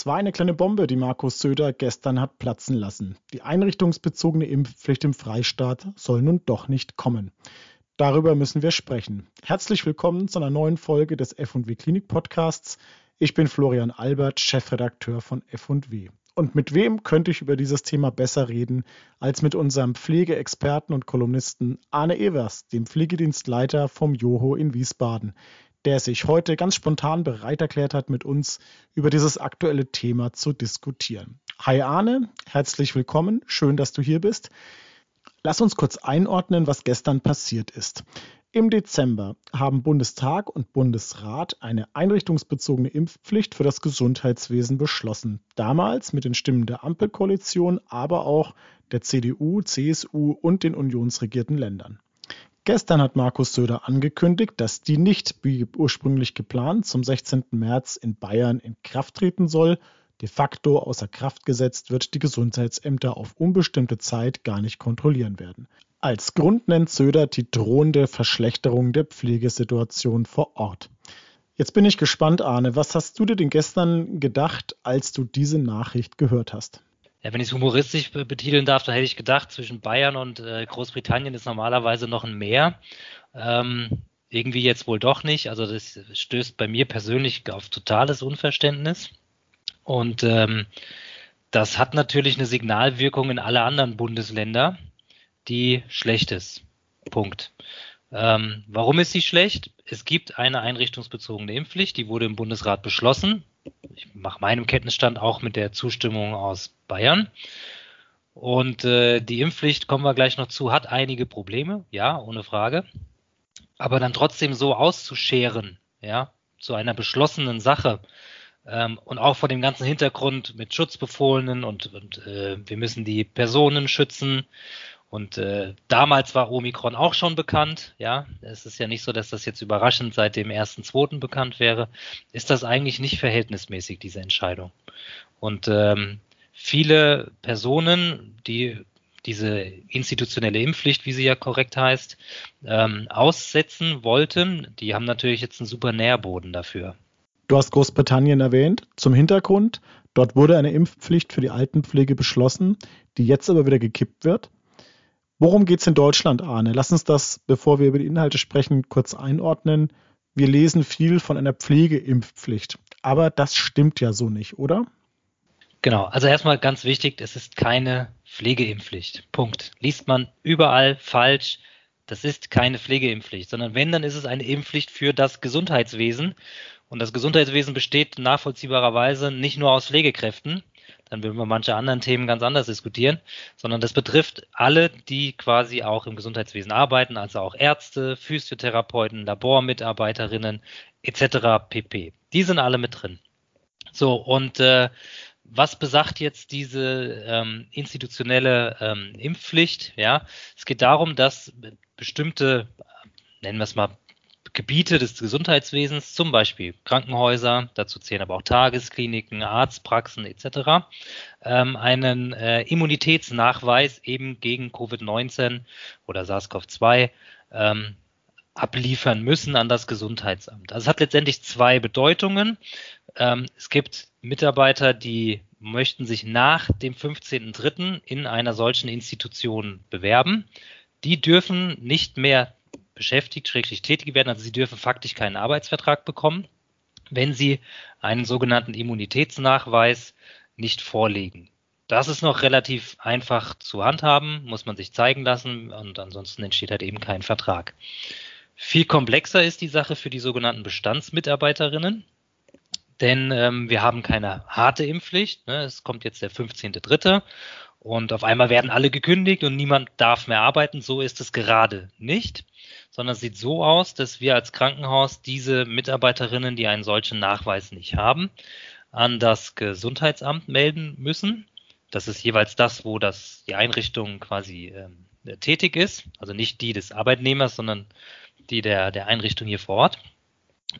Das war eine kleine Bombe, die Markus Söder gestern hat platzen lassen. Die einrichtungsbezogene Impfpflicht im Freistaat soll nun doch nicht kommen. Darüber müssen wir sprechen. Herzlich willkommen zu einer neuen Folge des F&W Klinik Podcasts. Ich bin Florian Albert, Chefredakteur von F&W. Und mit wem könnte ich über dieses Thema besser reden als mit unserem Pflegeexperten und Kolumnisten Arne Evers, dem Pflegedienstleiter vom Joho in Wiesbaden, der sich heute ganz spontan bereit erklärt hat, mit uns über dieses aktuelle Thema zu diskutieren. Hi Arne, herzlich willkommen, schön, dass du hier bist. Lass uns kurz einordnen, was gestern passiert ist. Im Dezember haben Bundestag und Bundesrat eine einrichtungsbezogene Impfpflicht für das Gesundheitswesen beschlossen. Damals mit den Stimmen der Ampelkoalition, aber auch der CDU, CSU und den unionsregierten Ländern. Gestern hat Markus Söder angekündigt, dass die nicht wie ursprünglich geplant zum 16. März in Bayern in Kraft treten soll. De facto außer Kraft gesetzt wird, die Gesundheitsämter auf unbestimmte Zeit gar nicht kontrollieren werden. Als Grund nennt Söder die drohende Verschlechterung der Pflegesituation vor Ort. Jetzt bin ich gespannt, Arne, was hast du dir denn gestern gedacht, als du diese Nachricht gehört hast? Ja, wenn ich es humoristisch betiteln darf, dann hätte ich gedacht, zwischen Bayern und äh, Großbritannien ist normalerweise noch ein Meer. Ähm, irgendwie jetzt wohl doch nicht. Also das stößt bei mir persönlich auf totales Unverständnis. Und ähm, das hat natürlich eine Signalwirkung in alle anderen Bundesländer die schlecht ist. Punkt. Ähm, warum ist sie schlecht? Es gibt eine einrichtungsbezogene Impfpflicht, die wurde im Bundesrat beschlossen. Ich mache meinem Kenntnisstand auch mit der Zustimmung aus Bayern. Und äh, die Impfpflicht, kommen wir gleich noch zu, hat einige Probleme, ja, ohne Frage. Aber dann trotzdem so auszuscheren, ja, zu einer beschlossenen Sache ähm, und auch vor dem ganzen Hintergrund mit Schutzbefohlenen und, und äh, wir müssen die Personen schützen und äh, damals war Omikron auch schon bekannt, ja. Es ist ja nicht so, dass das jetzt überraschend seit dem ersten, zweiten bekannt wäre. Ist das eigentlich nicht verhältnismäßig, diese Entscheidung? Und ähm, viele Personen, die diese institutionelle Impfpflicht, wie sie ja korrekt heißt, ähm, aussetzen wollten, die haben natürlich jetzt einen super Nährboden dafür. Du hast Großbritannien erwähnt. Zum Hintergrund, dort wurde eine Impfpflicht für die Altenpflege beschlossen, die jetzt aber wieder gekippt wird. Worum geht es in Deutschland, Arne? Lass uns das, bevor wir über die Inhalte sprechen, kurz einordnen. Wir lesen viel von einer Pflegeimpfpflicht, aber das stimmt ja so nicht, oder? Genau, also erstmal ganz wichtig, es ist keine Pflegeimpfpflicht. Punkt. Liest man überall falsch. Das ist keine Pflegeimpfpflicht, sondern wenn, dann ist es eine Impfpflicht für das Gesundheitswesen. Und das Gesundheitswesen besteht nachvollziehbarerweise nicht nur aus Pflegekräften, dann würden wir manche anderen Themen ganz anders diskutieren, sondern das betrifft alle, die quasi auch im Gesundheitswesen arbeiten, also auch Ärzte, Physiotherapeuten, Labormitarbeiterinnen etc. pp. Die sind alle mit drin. So, und äh, was besagt jetzt diese ähm, institutionelle ähm, Impfpflicht? Ja, es geht darum, dass bestimmte, nennen wir es mal Gebiete des Gesundheitswesens, zum Beispiel Krankenhäuser, dazu zählen aber auch Tageskliniken, Arztpraxen etc., ähm, einen äh, Immunitätsnachweis eben gegen Covid-19 oder SARS-CoV-2 ähm, abliefern müssen an das Gesundheitsamt. Also es hat letztendlich zwei Bedeutungen. Ähm, es gibt Mitarbeiter, die möchten sich nach dem 15.03. in einer solchen Institution bewerben. Die dürfen nicht mehr beschäftigt, schräglich tätig werden. Also sie dürfen faktisch keinen Arbeitsvertrag bekommen, wenn sie einen sogenannten Immunitätsnachweis nicht vorlegen. Das ist noch relativ einfach zu handhaben, muss man sich zeigen lassen und ansonsten entsteht halt eben kein Vertrag. Viel komplexer ist die Sache für die sogenannten Bestandsmitarbeiterinnen, denn ähm, wir haben keine harte Impfpflicht. Ne? Es kommt jetzt der 15.3. und auf einmal werden alle gekündigt und niemand darf mehr arbeiten. So ist es gerade nicht sondern es sieht so aus, dass wir als Krankenhaus diese Mitarbeiterinnen, die einen solchen Nachweis nicht haben, an das Gesundheitsamt melden müssen. Das ist jeweils das, wo das die Einrichtung quasi ähm, tätig ist, also nicht die des Arbeitnehmers, sondern die der, der Einrichtung hier vor Ort.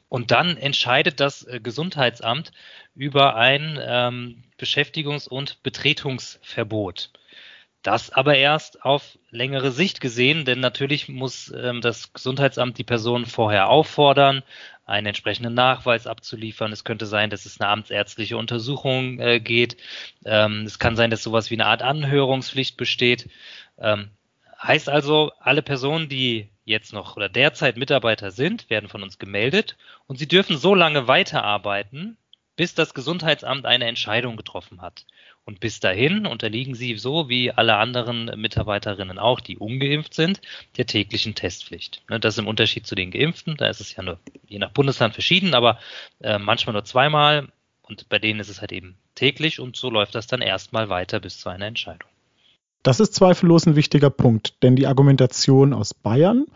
Und dann entscheidet das äh, Gesundheitsamt über ein ähm, Beschäftigungs- und Betretungsverbot. Das aber erst auf längere Sicht gesehen, denn natürlich muss ähm, das Gesundheitsamt die Person vorher auffordern, einen entsprechenden Nachweis abzuliefern. Es könnte sein, dass es eine amtsärztliche Untersuchung äh, geht. Ähm, es kann sein, dass sowas wie eine Art Anhörungspflicht besteht. Ähm, heißt also, alle Personen, die jetzt noch oder derzeit Mitarbeiter sind, werden von uns gemeldet und sie dürfen so lange weiterarbeiten, bis das Gesundheitsamt eine Entscheidung getroffen hat. Und bis dahin unterliegen sie so wie alle anderen Mitarbeiterinnen auch, die ungeimpft sind, der täglichen Testpflicht. Ne, das ist im Unterschied zu den Geimpften. Da ist es ja nur je nach Bundesland verschieden, aber äh, manchmal nur zweimal. Und bei denen ist es halt eben täglich und so läuft das dann erstmal weiter bis zu einer Entscheidung. Das ist zweifellos ein wichtiger Punkt, denn die Argumentation aus Bayern,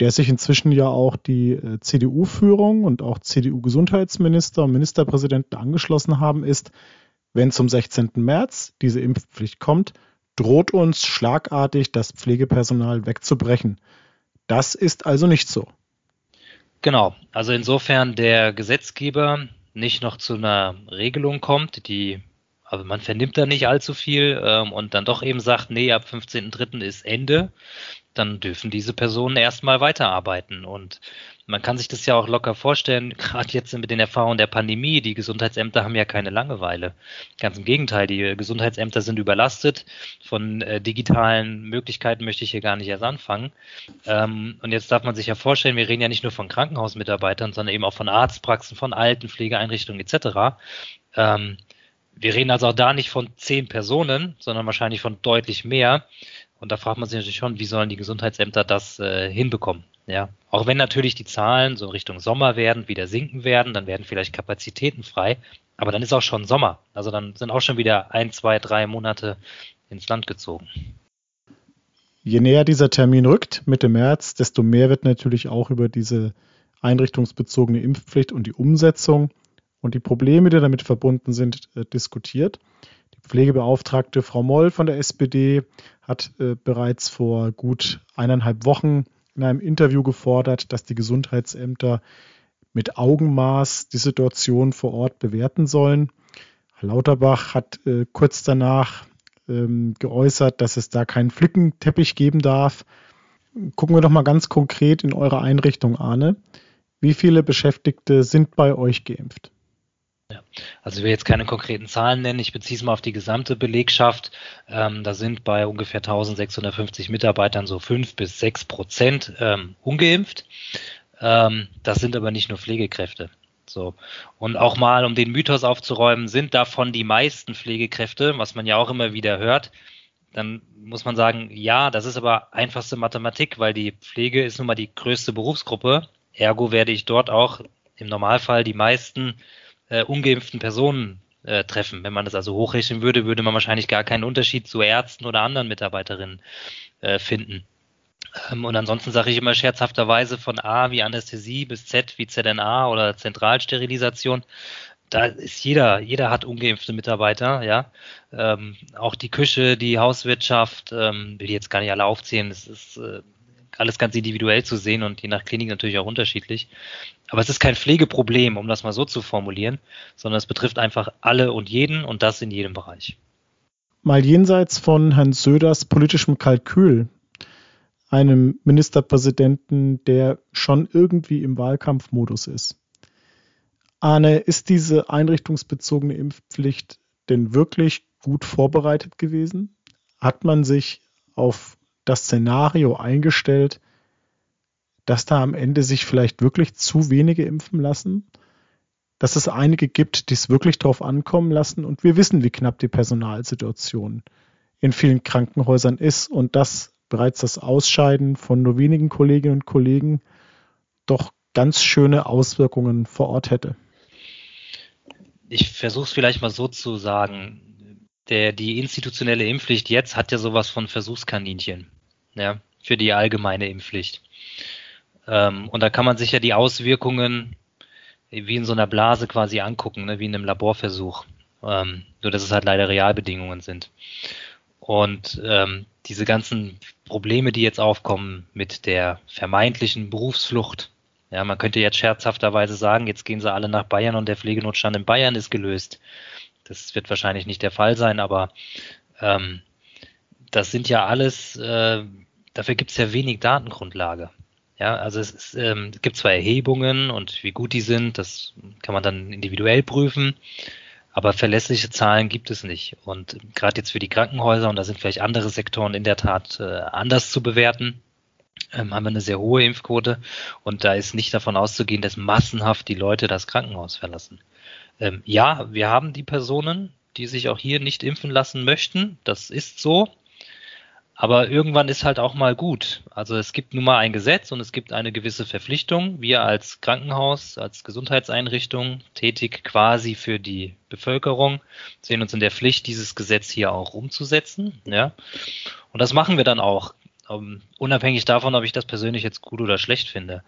der sich inzwischen ja auch die äh, CDU-Führung und auch CDU-Gesundheitsminister und Ministerpräsidenten angeschlossen haben, ist, wenn zum 16. März diese Impfpflicht kommt, droht uns schlagartig das Pflegepersonal wegzubrechen. Das ist also nicht so. Genau, also insofern der Gesetzgeber nicht noch zu einer Regelung kommt, die aber man vernimmt da nicht allzu viel ähm, und dann doch eben sagt, nee, ab 15.3. ist Ende, dann dürfen diese Personen erstmal weiterarbeiten. Und man kann sich das ja auch locker vorstellen, gerade jetzt mit den Erfahrungen der Pandemie, die Gesundheitsämter haben ja keine Langeweile. Ganz im Gegenteil, die Gesundheitsämter sind überlastet. Von äh, digitalen Möglichkeiten möchte ich hier gar nicht erst anfangen. Ähm, und jetzt darf man sich ja vorstellen, wir reden ja nicht nur von Krankenhausmitarbeitern, sondern eben auch von Arztpraxen, von Altenpflegeeinrichtungen etc. Ähm, wir reden also auch da nicht von zehn Personen, sondern wahrscheinlich von deutlich mehr. Und da fragt man sich natürlich schon, wie sollen die Gesundheitsämter das äh, hinbekommen? Ja, auch wenn natürlich die Zahlen so Richtung Sommer werden, wieder sinken werden, dann werden vielleicht Kapazitäten frei. Aber dann ist auch schon Sommer. Also dann sind auch schon wieder ein, zwei, drei Monate ins Land gezogen. Je näher dieser Termin rückt, Mitte März, desto mehr wird natürlich auch über diese einrichtungsbezogene Impfpflicht und die Umsetzung und die Probleme, die damit verbunden sind, äh, diskutiert. Pflegebeauftragte Frau Moll von der SPD hat äh, bereits vor gut eineinhalb Wochen in einem Interview gefordert, dass die Gesundheitsämter mit Augenmaß die Situation vor Ort bewerten sollen. Herr Lauterbach hat äh, kurz danach ähm, geäußert, dass es da keinen Flickenteppich geben darf. Gucken wir doch mal ganz konkret in eure Einrichtung, Arne. Wie viele Beschäftigte sind bei euch geimpft? Ja. Also ich will jetzt keine konkreten Zahlen nennen, ich beziehe es mal auf die gesamte Belegschaft. Ähm, da sind bei ungefähr 1650 Mitarbeitern so fünf bis sechs Prozent ähm, ungeimpft. Ähm, das sind aber nicht nur Pflegekräfte. So. Und auch mal, um den Mythos aufzuräumen, sind davon die meisten Pflegekräfte, was man ja auch immer wieder hört, dann muss man sagen, ja, das ist aber einfachste Mathematik, weil die Pflege ist nun mal die größte Berufsgruppe. Ergo werde ich dort auch im Normalfall die meisten äh, ungeimpften Personen äh, treffen. Wenn man das also hochrechnen würde, würde man wahrscheinlich gar keinen Unterschied zu Ärzten oder anderen Mitarbeiterinnen äh, finden. Ähm, und ansonsten sage ich immer scherzhafterweise von A wie Anästhesie bis Z wie ZNA oder Zentralsterilisation. Da ist jeder, jeder hat ungeimpfte Mitarbeiter, ja. Ähm, auch die Küche, die Hauswirtschaft, ähm, will ich jetzt gar nicht alle aufzählen. Das ist äh, alles ganz individuell zu sehen und je nach Klinik natürlich auch unterschiedlich. Aber es ist kein Pflegeproblem, um das mal so zu formulieren, sondern es betrifft einfach alle und jeden und das in jedem Bereich. Mal jenseits von Herrn Söders politischem Kalkül, einem Ministerpräsidenten, der schon irgendwie im Wahlkampfmodus ist. Arne, ist diese einrichtungsbezogene Impfpflicht denn wirklich gut vorbereitet gewesen? Hat man sich auf das Szenario eingestellt, dass da am Ende sich vielleicht wirklich zu wenige impfen lassen, dass es einige gibt, die es wirklich drauf ankommen lassen und wir wissen, wie knapp die Personalsituation in vielen Krankenhäusern ist und dass bereits das Ausscheiden von nur wenigen Kolleginnen und Kollegen doch ganz schöne Auswirkungen vor Ort hätte. Ich versuche es vielleicht mal so zu sagen. Der, die institutionelle Impfpflicht jetzt hat ja sowas von Versuchskaninchen ja, für die allgemeine Impfpflicht. Ähm, und da kann man sich ja die Auswirkungen wie in so einer Blase quasi angucken, ne, wie in einem Laborversuch. Ähm, nur dass es halt leider Realbedingungen sind. Und ähm, diese ganzen Probleme, die jetzt aufkommen mit der vermeintlichen Berufsflucht, ja, man könnte jetzt scherzhafterweise sagen, jetzt gehen sie alle nach Bayern und der Pflegenotstand in Bayern ist gelöst. Das wird wahrscheinlich nicht der Fall sein, aber ähm, das sind ja alles, äh, dafür gibt es ja wenig Datengrundlage. Ja, also es, ist, ähm, es gibt zwar Erhebungen und wie gut die sind, das kann man dann individuell prüfen, aber verlässliche Zahlen gibt es nicht. Und gerade jetzt für die Krankenhäuser, und da sind vielleicht andere Sektoren in der Tat äh, anders zu bewerten, ähm, haben wir eine sehr hohe Impfquote und da ist nicht davon auszugehen, dass massenhaft die Leute das Krankenhaus verlassen. Ähm, ja, wir haben die Personen, die sich auch hier nicht impfen lassen möchten. Das ist so. Aber irgendwann ist halt auch mal gut. Also es gibt nun mal ein Gesetz und es gibt eine gewisse Verpflichtung. Wir als Krankenhaus, als Gesundheitseinrichtung, tätig quasi für die Bevölkerung, sehen uns in der Pflicht, dieses Gesetz hier auch umzusetzen. Ja. Und das machen wir dann auch, um, ähm, unabhängig davon, ob ich das persönlich jetzt gut oder schlecht finde.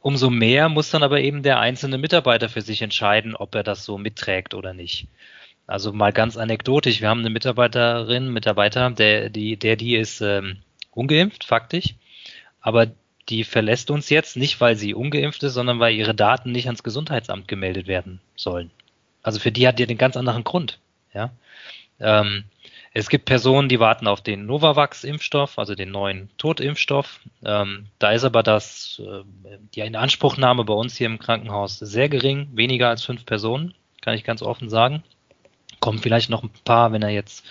Umso mehr muss dann aber eben der einzelne Mitarbeiter für sich entscheiden, ob er das so mitträgt oder nicht. Also mal ganz anekdotisch, wir haben eine Mitarbeiterin, Mitarbeiter, der die, der die ist ähm, ungeimpft, faktisch, aber die verlässt uns jetzt nicht, weil sie ungeimpft ist, sondern weil ihre Daten nicht ans Gesundheitsamt gemeldet werden sollen. Also für die hat die den ganz anderen Grund. Ja. Ähm, es gibt Personen, die warten auf den Novavax-Impfstoff, also den neuen Totimpfstoff. Ähm, da ist aber das, äh, die Inanspruchnahme bei uns hier im Krankenhaus sehr gering, weniger als fünf Personen, kann ich ganz offen sagen kommen vielleicht noch ein paar, wenn er jetzt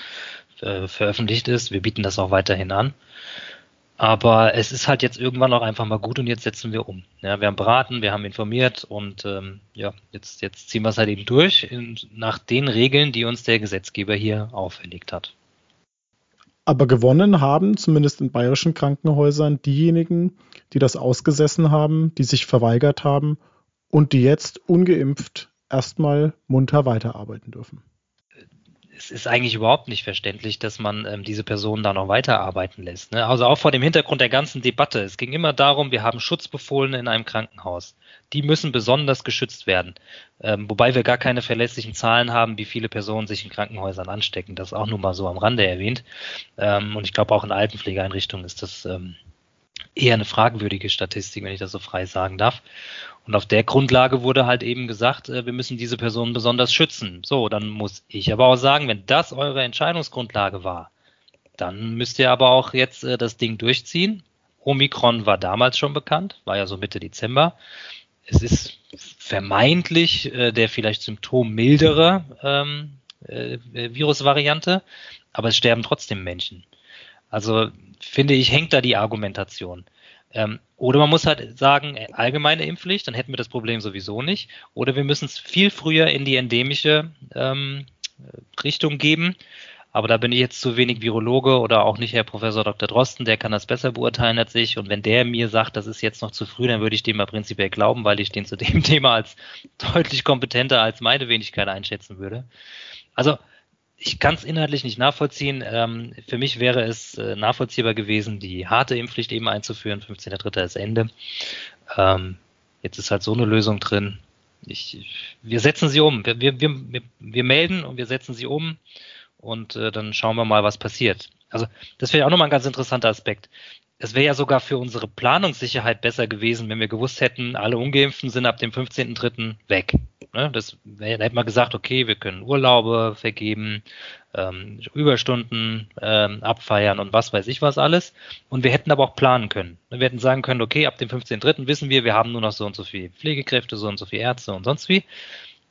äh, veröffentlicht ist. Wir bieten das auch weiterhin an. Aber es ist halt jetzt irgendwann auch einfach mal gut und jetzt setzen wir um. Ja, wir haben beraten, wir haben informiert und ähm, ja, jetzt, jetzt ziehen wir es halt eben durch in, nach den Regeln, die uns der Gesetzgeber hier auferlegt hat. Aber gewonnen haben, zumindest in bayerischen Krankenhäusern, diejenigen, die das ausgesessen haben, die sich verweigert haben und die jetzt ungeimpft erstmal munter weiterarbeiten dürfen es ist eigentlich überhaupt nicht verständlich, dass man ähm, diese Personen da noch weiterarbeiten lässt. Ne? Also auch vor dem Hintergrund der ganzen Debatte. Es ging immer darum, wir haben Schutzbefohlene in einem Krankenhaus. Die müssen besonders geschützt werden. Ähm, wobei wir gar keine verlässlichen Zahlen haben, wie viele Personen sich in Krankenhäusern anstecken. Das auch nur mal so am Rande erwähnt. Ähm, und ich glaube auch in Altenpflegeeinrichtungen ist das ähm, eher eine fragwürdige Statistik, wenn ich das so frei sagen darf. Und auf der Grundlage wurde halt eben gesagt, äh, wir müssen diese Personen besonders schützen. So, dann muss ich aber auch sagen, wenn das eure Entscheidungsgrundlage war, dann müsst ihr aber auch jetzt äh, das Ding durchziehen. Omikron war damals schon bekannt, war ja so Mitte Dezember. Es ist vermeintlich äh, der vielleicht symptommildere ähm, äh, Virusvariante, aber es sterben trotzdem Menschen. Also finde ich, hängt da die Argumentation. Ähm, oder man muss halt sagen, äh, allgemeine Impfpflicht, dann hätten wir das Problem sowieso nicht. Oder wir müssen es viel früher in die endemische ähm, Richtung geben. Aber da bin ich jetzt zu wenig Virologe oder auch nicht Herr Professor Dr. Drosten, der kann das besser beurteilen als ich. Und wenn der mir sagt, das ist jetzt noch zu früh, dann würde ich dem mal prinzipiell glauben, weil ich den zu dem Thema als deutlich kompetenter als meine Wenigkeit einschätzen würde. Also ich kann es inhaltlich nicht nachvollziehen. Ähm, für mich wäre es äh, nachvollziehbar gewesen, die harte Impfpflicht eben einzuführen. 15.3. ist Ende. Ähm, jetzt ist halt so eine Lösung drin. Ich, wir setzen sie um. Wir, wir, wir, wir melden und wir setzen sie um und äh, dann schauen wir mal, was passiert. Also das wäre auch nochmal ein ganz interessanter Aspekt. Es wäre ja sogar für unsere Planungssicherheit besser gewesen, wenn wir gewusst hätten, alle Ungeimpften sind ab dem 15.3. weg. Ne? Das wär, da hätte man gesagt, okay, wir können Urlaube vergeben, ähm, Überstunden ähm, abfeiern und was weiß ich was alles. Und wir hätten aber auch planen können. Wir hätten sagen können, okay, ab dem 15.3. wissen wir, wir haben nur noch so und so viele Pflegekräfte, so und so viele Ärzte und sonst wie.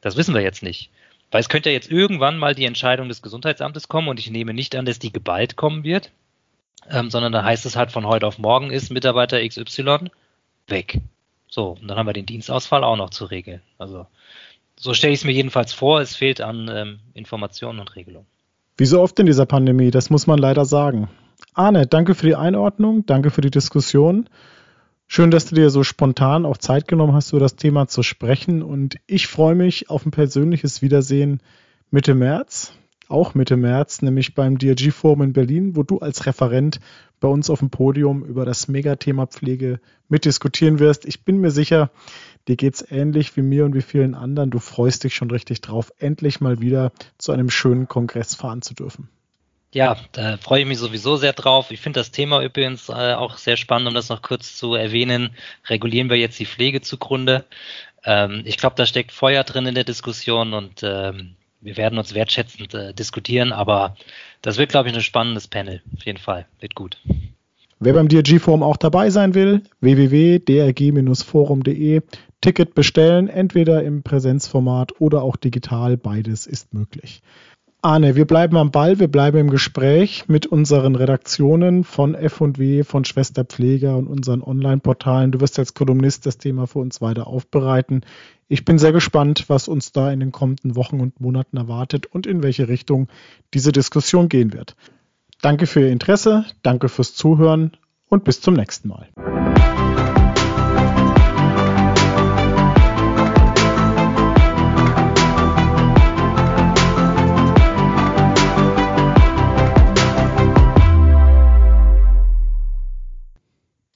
Das wissen wir jetzt nicht. Weil es könnte ja jetzt irgendwann mal die Entscheidung des Gesundheitsamtes kommen und ich nehme nicht an, dass die geballt kommen wird, ähm, sondern da heißt es halt von heute auf morgen ist Mitarbeiter XY weg. So, und dann haben wir den Dienstausfall auch noch zu regeln. Also so stelle ich es mir jedenfalls vor, es fehlt an ähm, Informationen und Regelungen. Wie so oft in dieser Pandemie, das muss man leider sagen. Arne, danke für die Einordnung, danke für die Diskussion. Schön, dass du dir so spontan auch Zeit genommen hast, über das Thema zu sprechen. Und ich freue mich auf ein persönliches Wiedersehen Mitte März, auch Mitte März, nämlich beim DRG Forum in Berlin, wo du als Referent bei uns auf dem Podium über das Megathema Pflege mitdiskutieren wirst. Ich bin mir sicher, Dir geht es ähnlich wie mir und wie vielen anderen. Du freust dich schon richtig drauf, endlich mal wieder zu einem schönen Kongress fahren zu dürfen. Ja, da freue ich mich sowieso sehr drauf. Ich finde das Thema übrigens äh, auch sehr spannend, um das noch kurz zu erwähnen. Regulieren wir jetzt die Pflege zugrunde? Ähm, ich glaube, da steckt Feuer drin in der Diskussion und ähm, wir werden uns wertschätzend äh, diskutieren, aber das wird, glaube ich, ein spannendes Panel. Auf jeden Fall. Wird gut. Wer beim DRG-Forum auch dabei sein will, www.drg-forum.de, Ticket bestellen, entweder im Präsenzformat oder auch digital, beides ist möglich. Arne, wir bleiben am Ball, wir bleiben im Gespräch mit unseren Redaktionen von F&W, von Schwester Pfleger und unseren Online-Portalen. Du wirst als Kolumnist das Thema für uns weiter aufbereiten. Ich bin sehr gespannt, was uns da in den kommenden Wochen und Monaten erwartet und in welche Richtung diese Diskussion gehen wird. Danke für Ihr Interesse, danke fürs Zuhören und bis zum nächsten Mal.